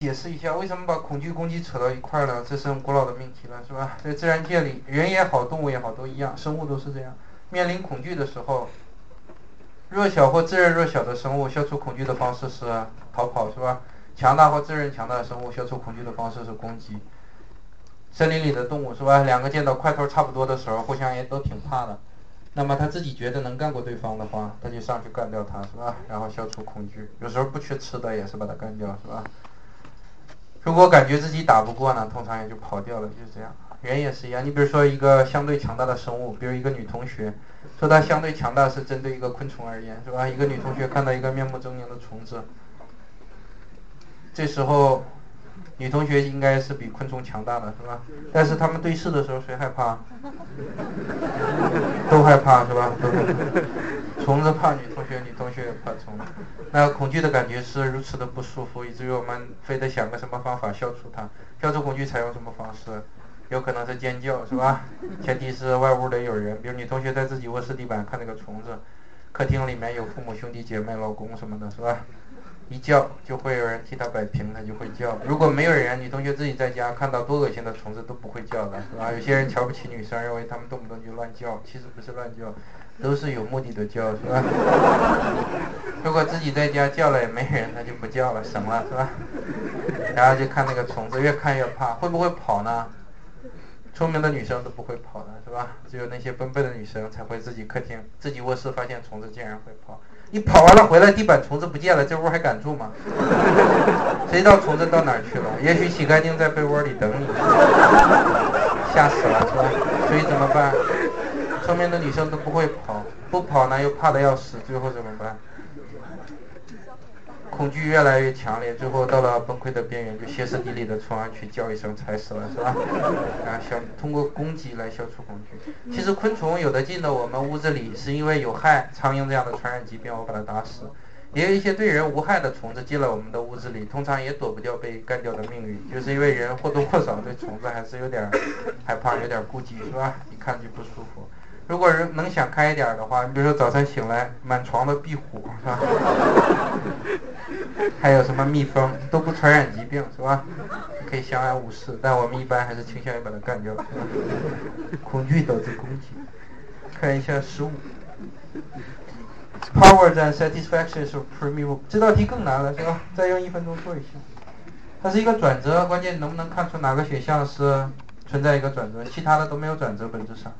解释一下为什么把恐惧攻击扯到一块儿了，这是很古老的命题了，是吧？在自然界里，人也好，动物也好，都一样，生物都是这样。面临恐惧的时候，弱小或自认弱小的生物消除恐惧的方式是逃跑，是吧？强大或自认强大的生物消除恐惧的方式是攻击。森林里的动物是吧？两个见到块头差不多的时候，互相也都挺怕的。那么他自己觉得能干过对方的话，他就上去干掉他，是吧？然后消除恐惧。有时候不缺吃的，也是把他干掉，是吧？如果感觉自己打不过呢，通常也就跑掉了，就是这样。人也是一样，你比如说一个相对强大的生物，比如一个女同学，说她相对强大是针对一个昆虫而言，是吧？一个女同学看到一个面目狰狞的虫子，这时候女同学应该是比昆虫强大的，是吧？但是他们对视的时候，谁害怕？都害怕，是吧？都虫子怕女同学，女同学也怕虫子。那恐惧的感觉是如此的不舒服，以至于我们非得想个什么方法消除它。消除恐惧采用什么方式？有可能是尖叫，是吧？前提是外屋得有人，比如女同学在自己卧室地板看那个虫子，客厅里面有父母、兄弟姐妹、老公什么的，是吧？一叫就会有人替他摆平，他就会叫。如果没有人，女同学自己在家看到多恶心的虫子都不会叫的，是吧？有些人瞧不起女生，认为她们动不动就乱叫，其实不是乱叫。都是有目的的叫，是吧？如果自己在家叫了也没人，那就不叫了，省了，是吧？然后就看那个虫子，越看越怕，会不会跑呢？聪明的女生都不会跑的，是吧？只有那些笨笨的女生才会自己客厅、自己卧室发现虫子，竟然会跑。你跑完了回来，地板虫子不见了，这屋还敢住吗？谁知道虫子到哪儿去了？也许洗干净在被窝里等你，吓死了，是吧？所以怎么办？聪明的女生都不会跑，不跑呢又怕的要死，最后怎么办？恐惧越来越强烈，最后到了崩溃的边缘，就歇斯底里的冲上去叫一声踩死了，是吧？啊，想通过攻击来消除恐惧。其实昆虫有的进到我们屋子里，是因为有害苍蝇这样的传染疾病，我把它打死。也有一些对人无害的虫子进了我们的屋子里，通常也躲不掉被干掉的命运，就是因为人或多或少对虫子还是有点害怕，有点顾忌，是吧？一看就不舒服。如果人能想开一点的话，你比如说早晨醒来满床的壁虎，是吧？还有什么蜜蜂都不传染疾病，是吧？可以相安无事。但我们一般还是倾向于把它干掉。恐惧导致攻击。看一下十五。Power and satisfaction is primeval。这道题更难了，是吧？再用一分钟做一下。它是一个转折，关键能不能看出哪个选项是存在一个转折，其他的都没有转折，本质上。